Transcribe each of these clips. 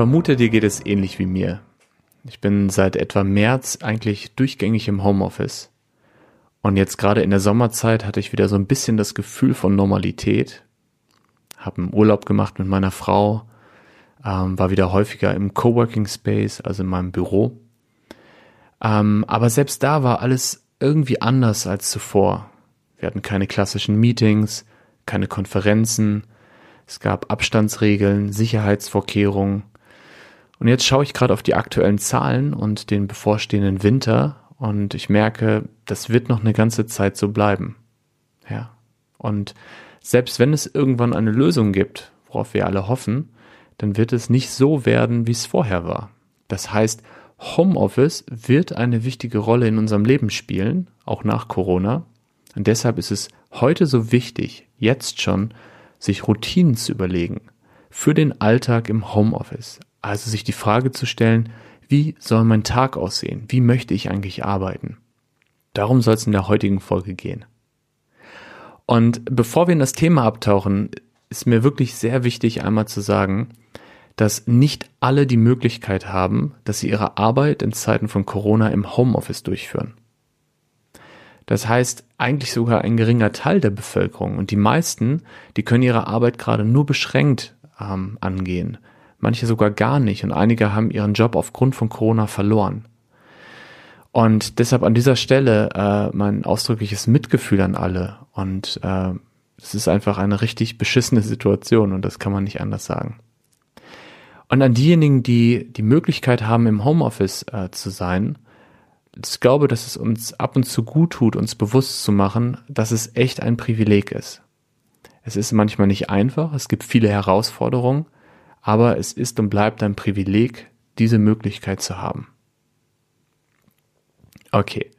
vermute, dir geht es ähnlich wie mir. Ich bin seit etwa März eigentlich durchgängig im Homeoffice. Und jetzt gerade in der Sommerzeit hatte ich wieder so ein bisschen das Gefühl von Normalität. Hab einen Urlaub gemacht mit meiner Frau, ähm, war wieder häufiger im Coworking Space, also in meinem Büro. Ähm, aber selbst da war alles irgendwie anders als zuvor. Wir hatten keine klassischen Meetings, keine Konferenzen, es gab Abstandsregeln, Sicherheitsvorkehrungen. Und jetzt schaue ich gerade auf die aktuellen Zahlen und den bevorstehenden Winter und ich merke, das wird noch eine ganze Zeit so bleiben. Ja. Und selbst wenn es irgendwann eine Lösung gibt, worauf wir alle hoffen, dann wird es nicht so werden, wie es vorher war. Das heißt, Homeoffice wird eine wichtige Rolle in unserem Leben spielen, auch nach Corona. Und deshalb ist es heute so wichtig, jetzt schon, sich Routinen zu überlegen für den Alltag im Homeoffice. Also sich die Frage zu stellen, wie soll mein Tag aussehen? Wie möchte ich eigentlich arbeiten? Darum soll es in der heutigen Folge gehen. Und bevor wir in das Thema abtauchen, ist mir wirklich sehr wichtig einmal zu sagen, dass nicht alle die Möglichkeit haben, dass sie ihre Arbeit in Zeiten von Corona im Homeoffice durchführen. Das heißt, eigentlich sogar ein geringer Teil der Bevölkerung und die meisten, die können ihre Arbeit gerade nur beschränkt ähm, angehen. Manche sogar gar nicht und einige haben ihren Job aufgrund von Corona verloren. Und deshalb an dieser Stelle äh, mein ausdrückliches Mitgefühl an alle. Und äh, es ist einfach eine richtig beschissene Situation und das kann man nicht anders sagen. Und an diejenigen, die die Möglichkeit haben, im Homeoffice äh, zu sein, ich glaube, dass es uns ab und zu gut tut, uns bewusst zu machen, dass es echt ein Privileg ist. Es ist manchmal nicht einfach, es gibt viele Herausforderungen, aber es ist und bleibt ein Privileg, diese Möglichkeit zu haben. Okay,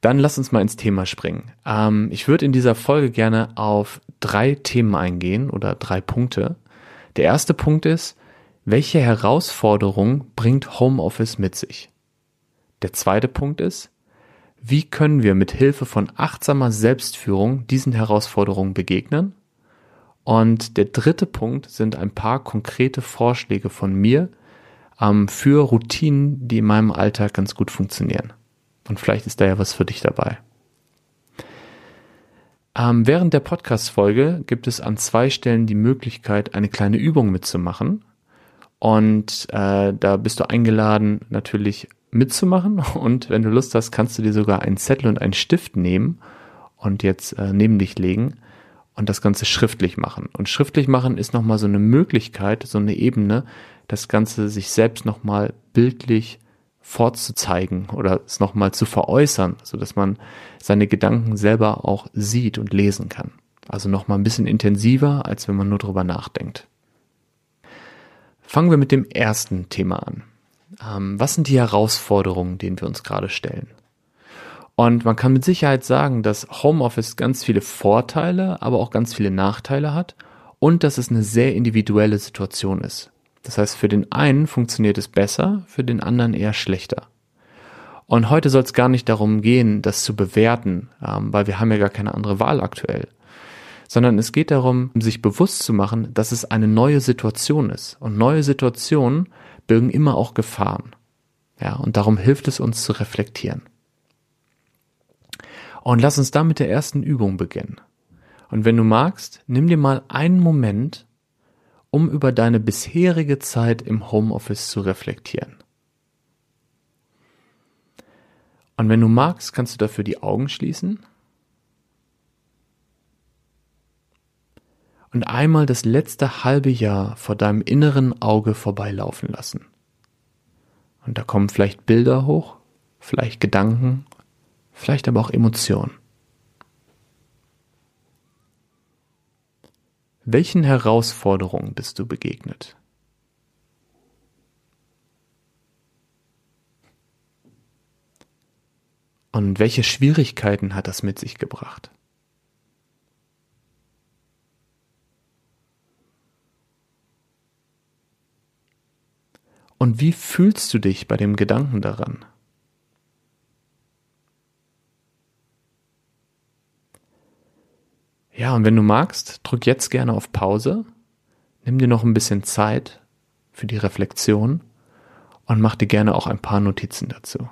dann lass uns mal ins Thema springen. Ähm, ich würde in dieser Folge gerne auf drei Themen eingehen oder drei Punkte. Der erste Punkt ist, welche Herausforderung bringt Homeoffice mit sich? Der zweite Punkt ist, wie können wir mit Hilfe von achtsamer Selbstführung diesen Herausforderungen begegnen? Und der dritte Punkt sind ein paar konkrete Vorschläge von mir ähm, für Routinen, die in meinem Alltag ganz gut funktionieren. Und vielleicht ist da ja was für dich dabei. Ähm, während der Podcast-Folge gibt es an zwei Stellen die Möglichkeit, eine kleine Übung mitzumachen. Und äh, da bist du eingeladen, natürlich mitzumachen. Und wenn du Lust hast, kannst du dir sogar einen Zettel und einen Stift nehmen und jetzt äh, neben dich legen und das Ganze schriftlich machen. Und schriftlich machen ist nochmal so eine Möglichkeit, so eine Ebene, das Ganze sich selbst nochmal bildlich vorzuzeigen oder es nochmal zu veräußern, so dass man seine Gedanken selber auch sieht und lesen kann. Also nochmal ein bisschen intensiver, als wenn man nur drüber nachdenkt. Fangen wir mit dem ersten Thema an. Ähm, was sind die Herausforderungen, denen wir uns gerade stellen? Und man kann mit Sicherheit sagen, dass Homeoffice ganz viele Vorteile, aber auch ganz viele Nachteile hat und dass es eine sehr individuelle Situation ist. Das heißt, für den einen funktioniert es besser, für den anderen eher schlechter. Und heute soll es gar nicht darum gehen, das zu bewerten, ähm, weil wir haben ja gar keine andere Wahl aktuell, sondern es geht darum, sich bewusst zu machen, dass es eine neue Situation ist. Und neue Situationen birgen immer auch Gefahren. Ja, und darum hilft es uns zu reflektieren. Und lass uns da mit der ersten Übung beginnen. Und wenn du magst, nimm dir mal einen Moment, um über deine bisherige Zeit im Homeoffice zu reflektieren. Und wenn du magst, kannst du dafür die Augen schließen und einmal das letzte halbe Jahr vor deinem inneren Auge vorbeilaufen lassen. Und da kommen vielleicht Bilder hoch, vielleicht Gedanken, vielleicht aber auch Emotionen. Welchen Herausforderungen bist du begegnet? Und welche Schwierigkeiten hat das mit sich gebracht? Und wie fühlst du dich bei dem Gedanken daran? Ja, und wenn du magst, drück jetzt gerne auf Pause, nimm dir noch ein bisschen Zeit für die Reflexion und mach dir gerne auch ein paar Notizen dazu.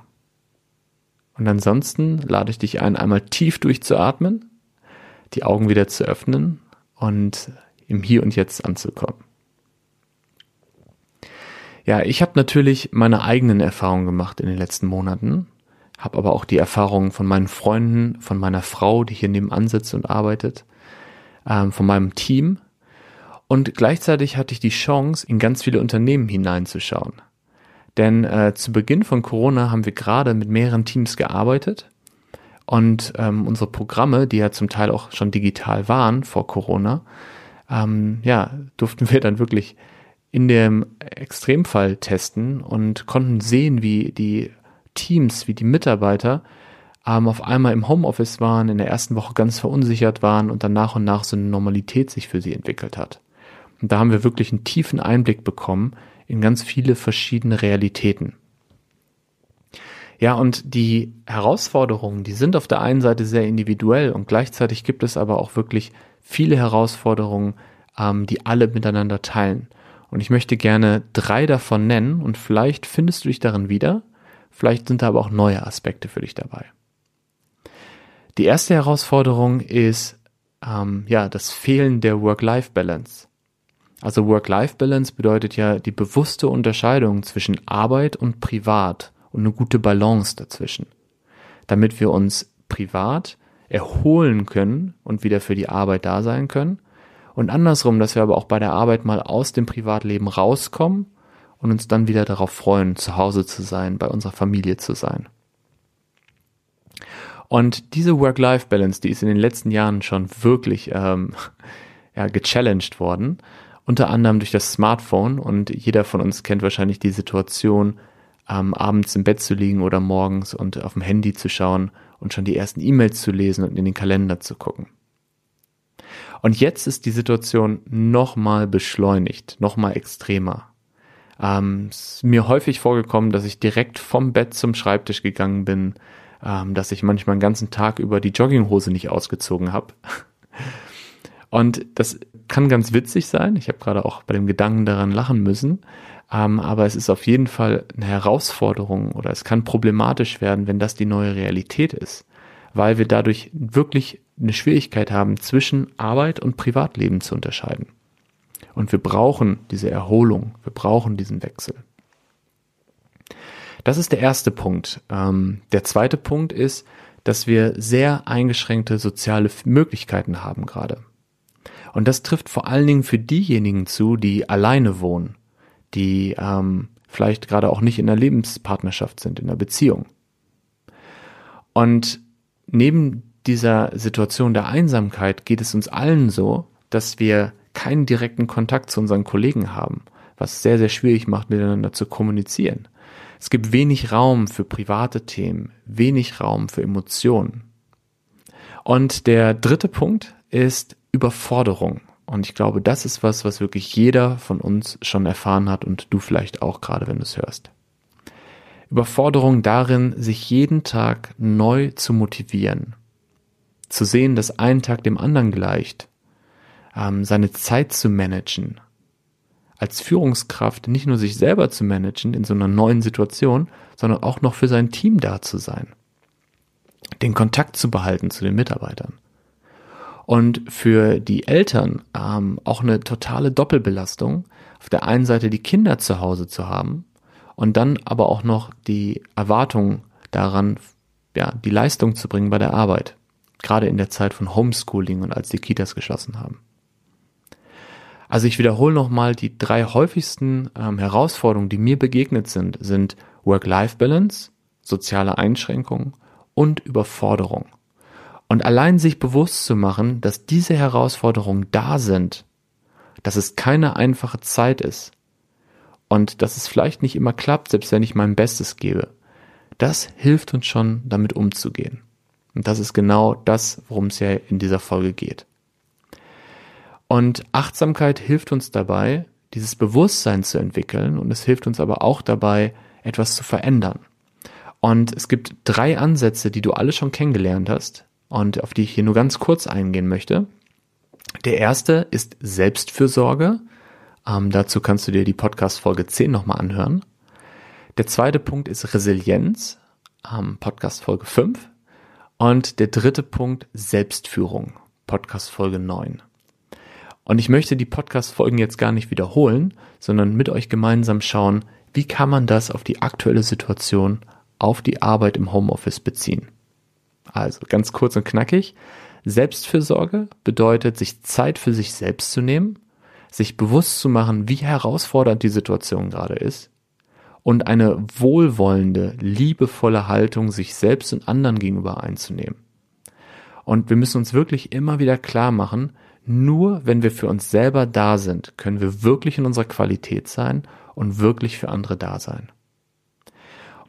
Und ansonsten lade ich dich ein, einmal tief durchzuatmen, die Augen wieder zu öffnen und im Hier und Jetzt anzukommen. Ja, ich habe natürlich meine eigenen Erfahrungen gemacht in den letzten Monaten, habe aber auch die Erfahrungen von meinen Freunden, von meiner Frau, die hier nebenan sitzt und arbeitet, ähm, von meinem Team. Und gleichzeitig hatte ich die Chance, in ganz viele Unternehmen hineinzuschauen. Denn äh, zu Beginn von Corona haben wir gerade mit mehreren Teams gearbeitet und ähm, unsere Programme, die ja zum Teil auch schon digital waren vor Corona, ähm, ja, durften wir dann wirklich in dem Extremfall testen und konnten sehen, wie die Teams, wie die Mitarbeiter ähm, auf einmal im Homeoffice waren, in der ersten Woche ganz verunsichert waren und dann nach und nach so eine Normalität sich für sie entwickelt hat. Und da haben wir wirklich einen tiefen Einblick bekommen in ganz viele verschiedene Realitäten. Ja, und die Herausforderungen, die sind auf der einen Seite sehr individuell und gleichzeitig gibt es aber auch wirklich viele Herausforderungen, ähm, die alle miteinander teilen. Und ich möchte gerne drei davon nennen und vielleicht findest du dich darin wieder, vielleicht sind da aber auch neue Aspekte für dich dabei. Die erste Herausforderung ist ähm, ja das Fehlen der Work-Life-Balance. Also Work-Life-Balance bedeutet ja die bewusste Unterscheidung zwischen Arbeit und Privat und eine gute Balance dazwischen, damit wir uns privat erholen können und wieder für die Arbeit da sein können und andersrum, dass wir aber auch bei der Arbeit mal aus dem Privatleben rauskommen und uns dann wieder darauf freuen, zu Hause zu sein, bei unserer Familie zu sein. Und diese Work-Life-Balance, die ist in den letzten Jahren schon wirklich ähm, ja, gechallenged worden, unter anderem durch das Smartphone. Und jeder von uns kennt wahrscheinlich die Situation, ähm, abends im Bett zu liegen oder morgens und auf dem Handy zu schauen und schon die ersten E-Mails zu lesen und in den Kalender zu gucken. Und jetzt ist die Situation nochmal beschleunigt, nochmal extremer. Ähm, es ist mir häufig vorgekommen, dass ich direkt vom Bett zum Schreibtisch gegangen bin, ähm, dass ich manchmal den ganzen Tag über die Jogginghose nicht ausgezogen habe. Und das kann ganz witzig sein. Ich habe gerade auch bei dem Gedanken daran lachen müssen. Ähm, aber es ist auf jeden Fall eine Herausforderung oder es kann problematisch werden, wenn das die neue Realität ist, weil wir dadurch wirklich eine Schwierigkeit haben, zwischen Arbeit und Privatleben zu unterscheiden. Und wir brauchen diese Erholung, wir brauchen diesen Wechsel. Das ist der erste Punkt. Ähm, der zweite Punkt ist, dass wir sehr eingeschränkte soziale Möglichkeiten haben gerade. Und das trifft vor allen Dingen für diejenigen zu, die alleine wohnen, die ähm, vielleicht gerade auch nicht in einer Lebenspartnerschaft sind, in einer Beziehung. Und neben dieser Situation der Einsamkeit geht es uns allen so, dass wir keinen direkten Kontakt zu unseren Kollegen haben, was sehr, sehr schwierig macht, miteinander zu kommunizieren. Es gibt wenig Raum für private Themen, wenig Raum für Emotionen. Und der dritte Punkt ist Überforderung. Und ich glaube, das ist was, was wirklich jeder von uns schon erfahren hat und du vielleicht auch gerade, wenn du es hörst. Überforderung darin, sich jeden Tag neu zu motivieren. Zu sehen, dass ein Tag dem anderen gleicht. Ähm, seine Zeit zu managen als Führungskraft nicht nur sich selber zu managen in so einer neuen Situation, sondern auch noch für sein Team da zu sein. Den Kontakt zu behalten zu den Mitarbeitern. Und für die Eltern ähm, auch eine totale Doppelbelastung, auf der einen Seite die Kinder zu Hause zu haben und dann aber auch noch die Erwartung daran, ja, die Leistung zu bringen bei der Arbeit. Gerade in der Zeit von Homeschooling und als die Kitas geschlossen haben. Also ich wiederhole nochmal, die drei häufigsten ähm, Herausforderungen, die mir begegnet sind, sind Work-Life-Balance, soziale Einschränkungen und Überforderung. Und allein sich bewusst zu machen, dass diese Herausforderungen da sind, dass es keine einfache Zeit ist und dass es vielleicht nicht immer klappt, selbst wenn ich mein Bestes gebe, das hilft uns schon, damit umzugehen. Und das ist genau das, worum es ja in dieser Folge geht. Und Achtsamkeit hilft uns dabei, dieses Bewusstsein zu entwickeln und es hilft uns aber auch dabei, etwas zu verändern. Und es gibt drei Ansätze, die du alle schon kennengelernt hast und auf die ich hier nur ganz kurz eingehen möchte. Der erste ist Selbstfürsorge, Ähm, dazu kannst du dir die Podcast Folge 10 nochmal anhören. Der zweite Punkt ist Resilienz, ähm, Podcast Folge 5. Und der dritte Punkt Selbstführung, Podcast Folge 9. Und ich möchte die Podcast-Folgen jetzt gar nicht wiederholen, sondern mit euch gemeinsam schauen, wie kann man das auf die aktuelle Situation, auf die Arbeit im Homeoffice beziehen. Also ganz kurz und knackig. Selbstfürsorge bedeutet, sich Zeit für sich selbst zu nehmen, sich bewusst zu machen, wie herausfordernd die Situation gerade ist und eine wohlwollende, liebevolle Haltung sich selbst und anderen gegenüber einzunehmen. Und wir müssen uns wirklich immer wieder klar machen, nur wenn wir für uns selber da sind, können wir wirklich in unserer Qualität sein und wirklich für andere da sein.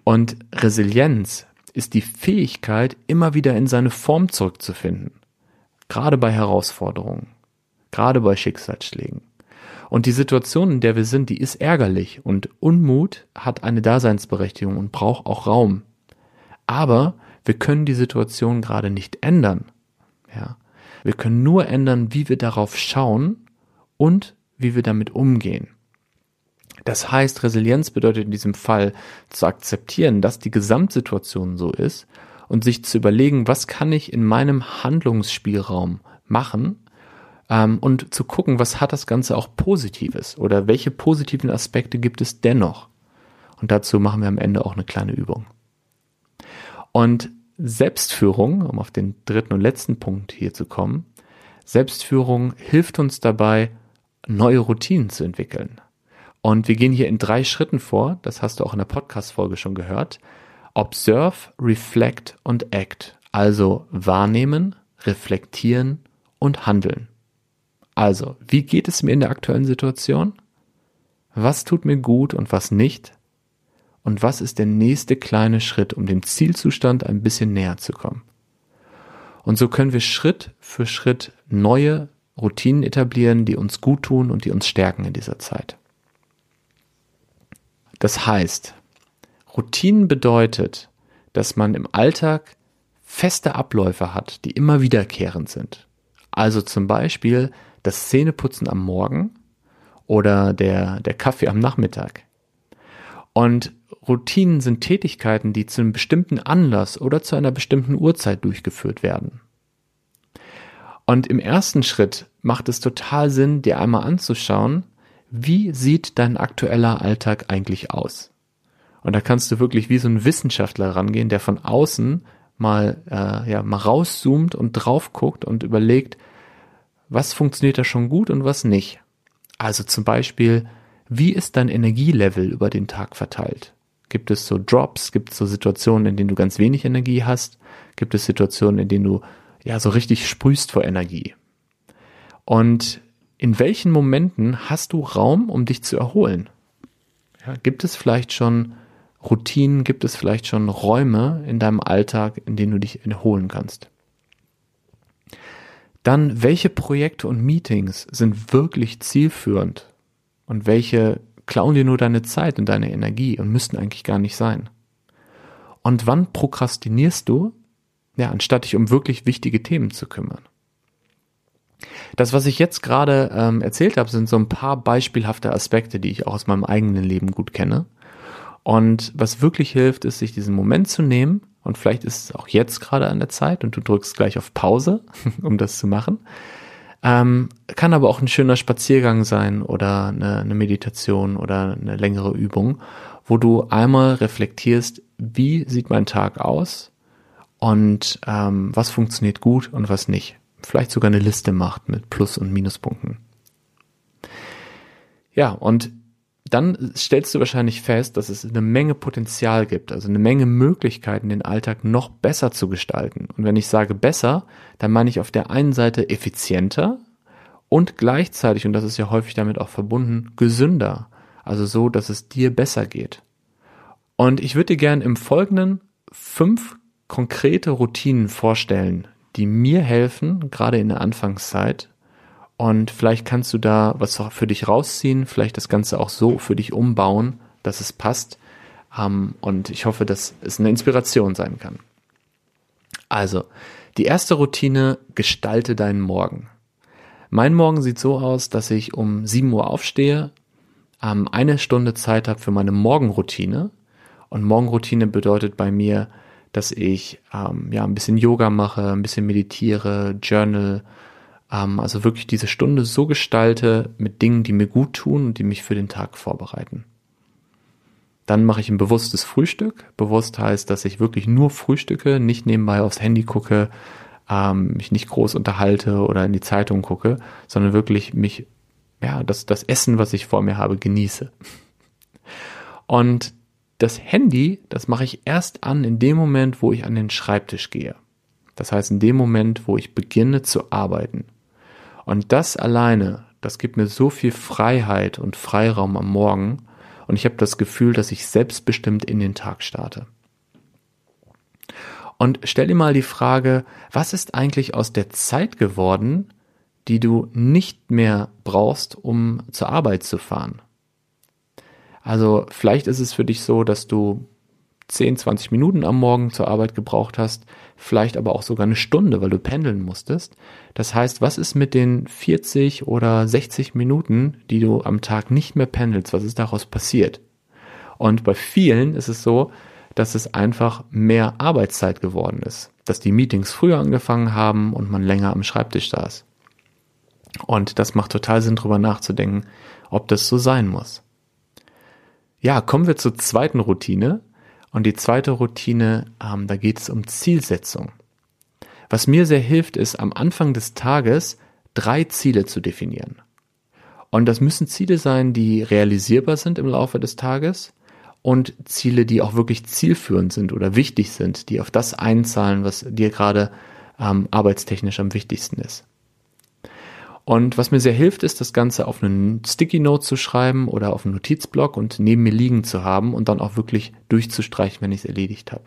Und Resilienz ist die Fähigkeit, immer wieder in seine Form zurückzufinden. Gerade bei Herausforderungen. Gerade bei Schicksalsschlägen. Und die Situation, in der wir sind, die ist ärgerlich und Unmut hat eine Daseinsberechtigung und braucht auch Raum. Aber wir können die Situation gerade nicht ändern. Ja. Wir können nur ändern, wie wir darauf schauen und wie wir damit umgehen. Das heißt, Resilienz bedeutet in diesem Fall zu akzeptieren, dass die Gesamtsituation so ist und sich zu überlegen, was kann ich in meinem Handlungsspielraum machen ähm, und zu gucken, was hat das Ganze auch Positives oder welche positiven Aspekte gibt es dennoch. Und dazu machen wir am Ende auch eine kleine Übung. Und Selbstführung, um auf den dritten und letzten Punkt hier zu kommen, Selbstführung hilft uns dabei, neue Routinen zu entwickeln. Und wir gehen hier in drei Schritten vor, das hast du auch in der Podcast-Folge schon gehört. Observe, Reflect und Act. Also wahrnehmen, reflektieren und handeln. Also, wie geht es mir in der aktuellen Situation? Was tut mir gut und was nicht? Und was ist der nächste kleine Schritt, um dem Zielzustand ein bisschen näher zu kommen. Und so können wir Schritt für Schritt neue Routinen etablieren, die uns gut tun und die uns stärken in dieser Zeit. Das heißt, Routinen bedeutet, dass man im Alltag feste Abläufe hat, die immer wiederkehrend sind. Also zum Beispiel das Zähneputzen am Morgen oder der, der Kaffee am Nachmittag. Und Routinen sind Tätigkeiten, die zu einem bestimmten Anlass oder zu einer bestimmten Uhrzeit durchgeführt werden. Und im ersten Schritt macht es total Sinn, dir einmal anzuschauen, wie sieht dein aktueller Alltag eigentlich aus? Und da kannst du wirklich wie so ein Wissenschaftler rangehen, der von außen mal, äh, ja, mal rauszoomt und drauf guckt und überlegt, was funktioniert da schon gut und was nicht. Also zum Beispiel, wie ist dein Energielevel über den Tag verteilt? Gibt es so Drops? Gibt es so Situationen, in denen du ganz wenig Energie hast? Gibt es Situationen, in denen du ja so richtig sprühst vor Energie? Und in welchen Momenten hast du Raum, um dich zu erholen? Ja, gibt es vielleicht schon Routinen, gibt es vielleicht schon Räume in deinem Alltag, in denen du dich erholen kannst? Dann, welche Projekte und Meetings sind wirklich zielführend und welche klauen dir nur deine Zeit und deine Energie und müssten eigentlich gar nicht sein. Und wann prokrastinierst du? Ja, anstatt dich um wirklich wichtige Themen zu kümmern. Das, was ich jetzt gerade ähm, erzählt habe, sind so ein paar beispielhafte Aspekte, die ich auch aus meinem eigenen Leben gut kenne. Und was wirklich hilft, ist, sich diesen Moment zu nehmen. Und vielleicht ist es auch jetzt gerade an der Zeit und du drückst gleich auf Pause, um das zu machen. Ähm, kann aber auch ein schöner Spaziergang sein oder eine, eine Meditation oder eine längere Übung, wo du einmal reflektierst, wie sieht mein Tag aus und ähm, was funktioniert gut und was nicht. Vielleicht sogar eine Liste macht mit Plus- und Minuspunkten. Ja, und dann stellst du wahrscheinlich fest, dass es eine Menge Potenzial gibt, also eine Menge Möglichkeiten, den Alltag noch besser zu gestalten. Und wenn ich sage besser, dann meine ich auf der einen Seite effizienter und gleichzeitig, und das ist ja häufig damit auch verbunden, gesünder. Also so, dass es dir besser geht. Und ich würde dir gerne im Folgenden fünf konkrete Routinen vorstellen, die mir helfen, gerade in der Anfangszeit, und vielleicht kannst du da was für dich rausziehen, vielleicht das Ganze auch so für dich umbauen, dass es passt. Ähm, und ich hoffe, dass es eine Inspiration sein kann. Also, die erste Routine, gestalte deinen Morgen. Mein Morgen sieht so aus, dass ich um 7 Uhr aufstehe, ähm, eine Stunde Zeit habe für meine Morgenroutine. Und Morgenroutine bedeutet bei mir, dass ich ähm, ja ein bisschen Yoga mache, ein bisschen meditiere, Journal, ähm, also wirklich diese Stunde so gestalte mit Dingen, die mir gut tun und die mich für den Tag vorbereiten. Dann mache ich ein bewusstes Frühstück. Bewusst heißt, dass ich wirklich nur frühstücke, nicht nebenbei aufs Handy gucke, ähm, mich nicht groß unterhalte oder in die Zeitung gucke, sondern wirklich mich, ja, das, das Essen, was ich vor mir habe, genieße. Und das Handy, das mache ich erst an in dem Moment, wo ich an den Schreibtisch gehe. Das heißt, in dem Moment, wo ich beginne zu arbeiten. Und das alleine, das gibt mir so viel Freiheit und Freiraum am Morgen, und ich habe das Gefühl, dass ich selbstbestimmt in den Tag starte. Und stell dir mal die Frage, was ist eigentlich aus der Zeit geworden, die du nicht mehr brauchst, um zur Arbeit zu fahren? Also vielleicht ist es für dich so, dass du 10, 20 Minuten am Morgen zur Arbeit gebraucht hast, vielleicht aber auch sogar eine Stunde, weil du pendeln musstest. Das heißt, was ist mit den 40 oder 60 Minuten, die du am Tag nicht mehr pendelst? Was ist daraus passiert? Und bei vielen ist es so, dass es einfach mehr Arbeitszeit geworden ist, dass die Meetings früher angefangen haben und man länger am Schreibtisch saß. Und das macht total Sinn, drüber nachzudenken, ob das so sein muss. Ja, kommen wir zur zweiten Routine, und die zweite Routine, ähm, da geht es um Zielsetzung. Was mir sehr hilft, ist am Anfang des Tages drei Ziele zu definieren. Und das müssen Ziele sein, die realisierbar sind im Laufe des Tages und Ziele, die auch wirklich zielführend sind oder wichtig sind, die auf das einzahlen, was dir gerade ähm, arbeitstechnisch am wichtigsten ist. Und was mir sehr hilft, ist, das Ganze auf einen Sticky Note zu schreiben oder auf einen Notizblock und neben mir liegen zu haben und dann auch wirklich durchzustreichen, wenn ich es erledigt habe.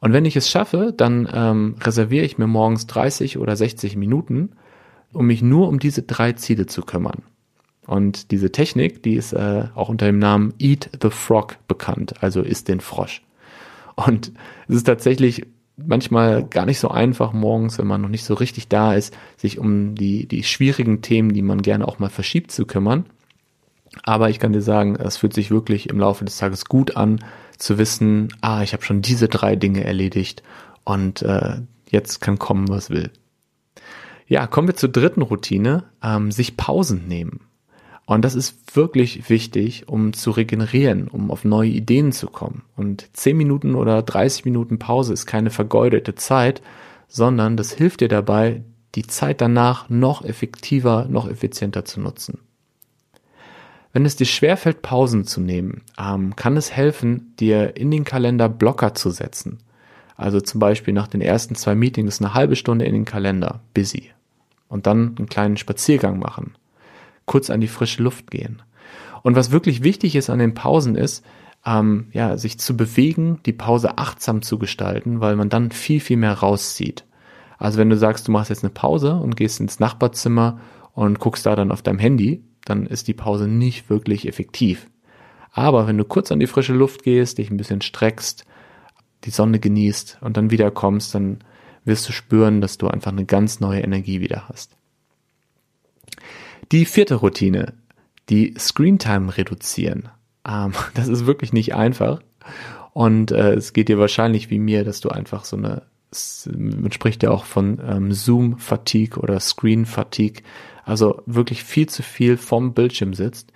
Und wenn ich es schaffe, dann ähm, reserviere ich mir morgens 30 oder 60 Minuten, um mich nur um diese drei Ziele zu kümmern. Und diese Technik, die ist äh, auch unter dem Namen Eat the Frog bekannt, also isst den Frosch. Und es ist tatsächlich manchmal gar nicht so einfach morgens, wenn man noch nicht so richtig da ist, sich um die, die schwierigen Themen, die man gerne auch mal verschiebt, zu kümmern. Aber ich kann dir sagen, es fühlt sich wirklich im Laufe des Tages gut an, zu wissen, ah, ich habe schon diese drei Dinge erledigt und äh, jetzt kann kommen, was will. Ja, kommen wir zur dritten Routine, ähm, sich Pausen nehmen. Und das ist wirklich wichtig, um zu regenerieren, um auf neue Ideen zu kommen. Und 10 Minuten oder 30 Minuten Pause ist keine vergeudete Zeit, sondern das hilft dir dabei, die Zeit danach noch effektiver, noch effizienter zu nutzen. Wenn es dir schwerfällt, Pausen zu nehmen, ähm, kann es helfen, dir in den Kalender Blocker zu setzen. Also zum Beispiel nach den ersten zwei Meetings eine halbe Stunde in den Kalender, busy. Und dann einen kleinen Spaziergang machen kurz an die frische Luft gehen. Und was wirklich wichtig ist an den Pausen ist, ähm, ja, sich zu bewegen, die Pause achtsam zu gestalten, weil man dann viel, viel mehr rauszieht. Also wenn du sagst, du machst jetzt eine Pause und gehst ins Nachbarzimmer und guckst da dann auf deinem Handy, dann ist die Pause nicht wirklich effektiv. Aber wenn du kurz an die frische Luft gehst, dich ein bisschen streckst, die Sonne genießt und dann wiederkommst, dann wirst du spüren, dass du einfach eine ganz neue Energie wieder hast. Die vierte Routine, die Screentime reduzieren. Ähm, das ist wirklich nicht einfach. Und äh, es geht dir wahrscheinlich wie mir, dass du einfach so eine, man spricht ja auch von ähm, Zoom-Fatigue oder Screen-Fatigue, also wirklich viel zu viel vom Bildschirm sitzt.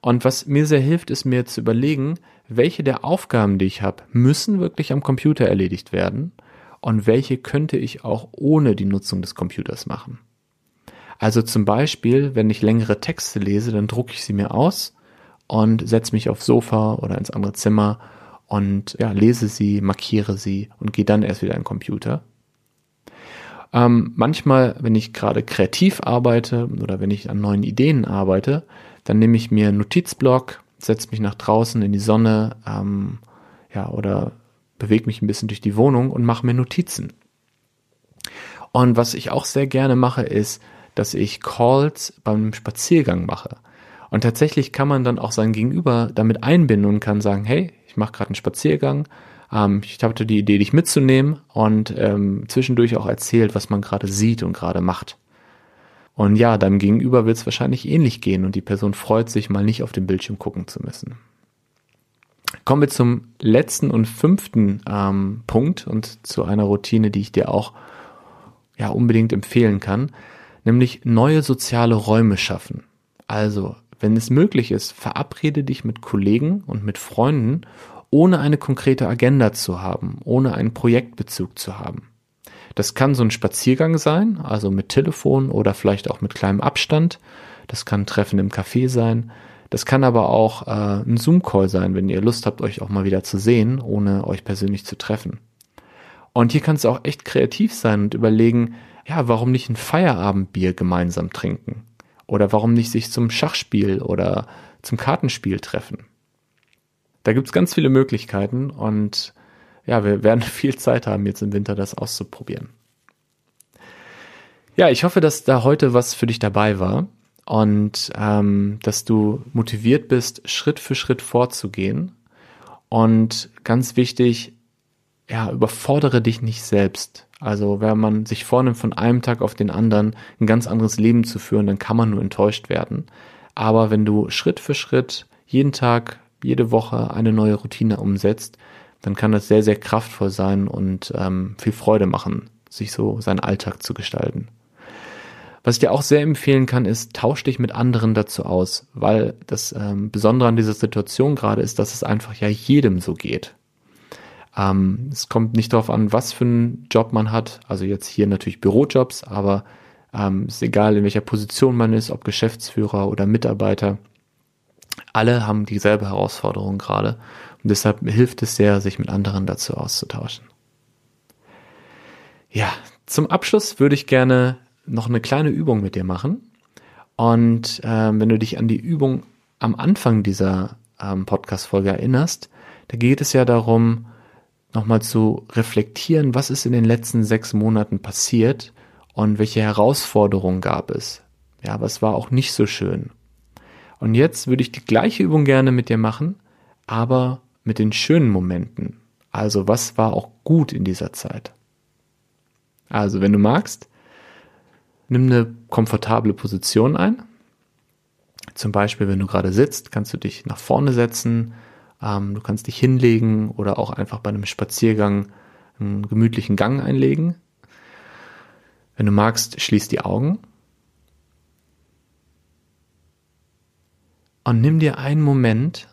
Und was mir sehr hilft, ist mir zu überlegen, welche der Aufgaben, die ich habe, müssen wirklich am Computer erledigt werden und welche könnte ich auch ohne die Nutzung des Computers machen. Also zum Beispiel, wenn ich längere Texte lese, dann drucke ich sie mir aus und setze mich aufs Sofa oder ins andere Zimmer und ja, lese sie, markiere sie und gehe dann erst wieder in den Computer. Ähm, manchmal, wenn ich gerade kreativ arbeite oder wenn ich an neuen Ideen arbeite, dann nehme ich mir einen Notizblock, setze mich nach draußen in die Sonne, ähm, ja, oder bewege mich ein bisschen durch die Wohnung und mache mir Notizen. Und was ich auch sehr gerne mache, ist, dass ich Calls beim Spaziergang mache. Und tatsächlich kann man dann auch sein Gegenüber damit einbinden und kann sagen, hey, ich mache gerade einen Spaziergang, ähm, ich hatte die Idee, dich mitzunehmen und ähm, zwischendurch auch erzählt, was man gerade sieht und gerade macht. Und ja, deinem Gegenüber wird es wahrscheinlich ähnlich gehen und die Person freut sich, mal nicht auf den Bildschirm gucken zu müssen. Kommen wir zum letzten und fünften ähm, Punkt und zu einer Routine, die ich dir auch ja unbedingt empfehlen kann, nämlich neue soziale Räume schaffen. Also, wenn es möglich ist, verabrede dich mit Kollegen und mit Freunden, ohne eine konkrete Agenda zu haben, ohne einen Projektbezug zu haben. Das kann so ein Spaziergang sein, also mit Telefon oder vielleicht auch mit kleinem Abstand. Das kann ein Treffen im Café sein. Das kann aber auch äh, ein Zoom-Call sein, wenn ihr Lust habt, euch auch mal wieder zu sehen, ohne euch persönlich zu treffen. Und hier kannst du auch echt kreativ sein und überlegen, ja, warum nicht ein Feierabendbier gemeinsam trinken? Oder warum nicht sich zum Schachspiel oder zum Kartenspiel treffen? Da gibt's ganz viele Möglichkeiten und ja, wir werden viel Zeit haben, jetzt im Winter das auszuprobieren. Ja, ich hoffe, dass da heute was für dich dabei war und ähm, dass du motiviert bist, Schritt für Schritt vorzugehen. Und ganz wichtig, ja, überfordere dich nicht selbst. Also wenn man sich vornimmt, von einem Tag auf den anderen ein ganz anderes Leben zu führen, dann kann man nur enttäuscht werden. Aber wenn du Schritt für Schritt jeden Tag, jede Woche eine neue Routine umsetzt, dann kann das sehr, sehr kraftvoll sein und ähm, viel Freude machen, sich so seinen Alltag zu gestalten. Was ich dir auch sehr empfehlen kann, ist, tausch dich mit anderen dazu aus, weil das ähm, Besondere an dieser Situation gerade ist, dass es einfach ja jedem so geht. Ähm, es kommt nicht darauf an, was für einen Job man hat, also jetzt hier natürlich Bürojobs, aber ähm, ist egal, in welcher Position man ist, ob Geschäftsführer oder Mitarbeiter. Alle haben dieselbe Herausforderung gerade und deshalb hilft es sehr, sich mit anderen dazu auszutauschen. Ja, zum Abschluss würde ich gerne noch eine kleine Übung mit dir machen. Und äh, wenn du dich an die Übung am Anfang dieser ähm, Podcast-Folge erinnerst, da geht es ja darum, nochmal zu reflektieren, was ist in den letzten sechs Monaten passiert und welche Herausforderungen gab es. Ja, was war auch nicht so schön. Und jetzt würde ich die gleiche Übung gerne mit dir machen, aber mit den schönen Momenten. Also was war auch gut in dieser Zeit? Also wenn du magst, Nimm eine komfortable Position ein. Zum Beispiel, wenn du gerade sitzt, kannst du dich nach vorne setzen, ähm, du kannst dich hinlegen oder auch einfach bei einem Spaziergang einen gemütlichen Gang einlegen. Wenn du magst, schließ die Augen und nimm dir einen Moment,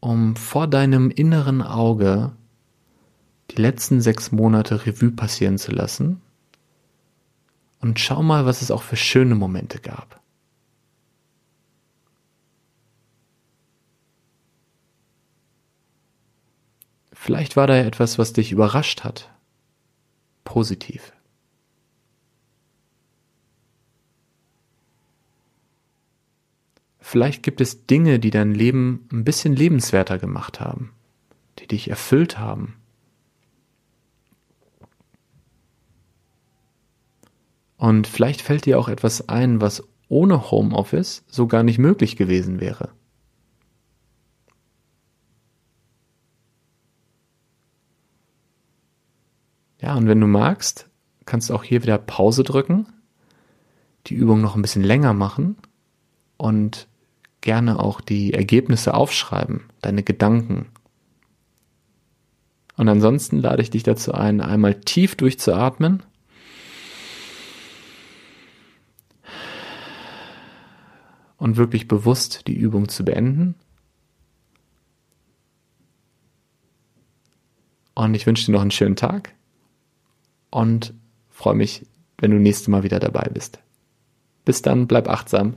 um vor deinem inneren Auge die letzten sechs Monate Revue passieren zu lassen und schau mal, was es auch für schöne Momente gab. Vielleicht war da etwas, was dich überrascht hat. Positiv. Vielleicht gibt es Dinge, die dein Leben ein bisschen lebenswerter gemacht haben, die dich erfüllt haben. Und vielleicht fällt dir auch etwas ein, was ohne Homeoffice so gar nicht möglich gewesen wäre. Ja, und wenn du magst, kannst du auch hier wieder Pause drücken, die Übung noch ein bisschen länger machen und gerne auch die Ergebnisse aufschreiben, deine Gedanken. Und ansonsten lade ich dich dazu ein, einmal tief durchzuatmen und wirklich bewusst die Übung zu beenden. Und ich wünsche dir noch einen schönen Tag und freue mich, wenn du nächstes Mal wieder dabei bist. Bis dann, bleib achtsam.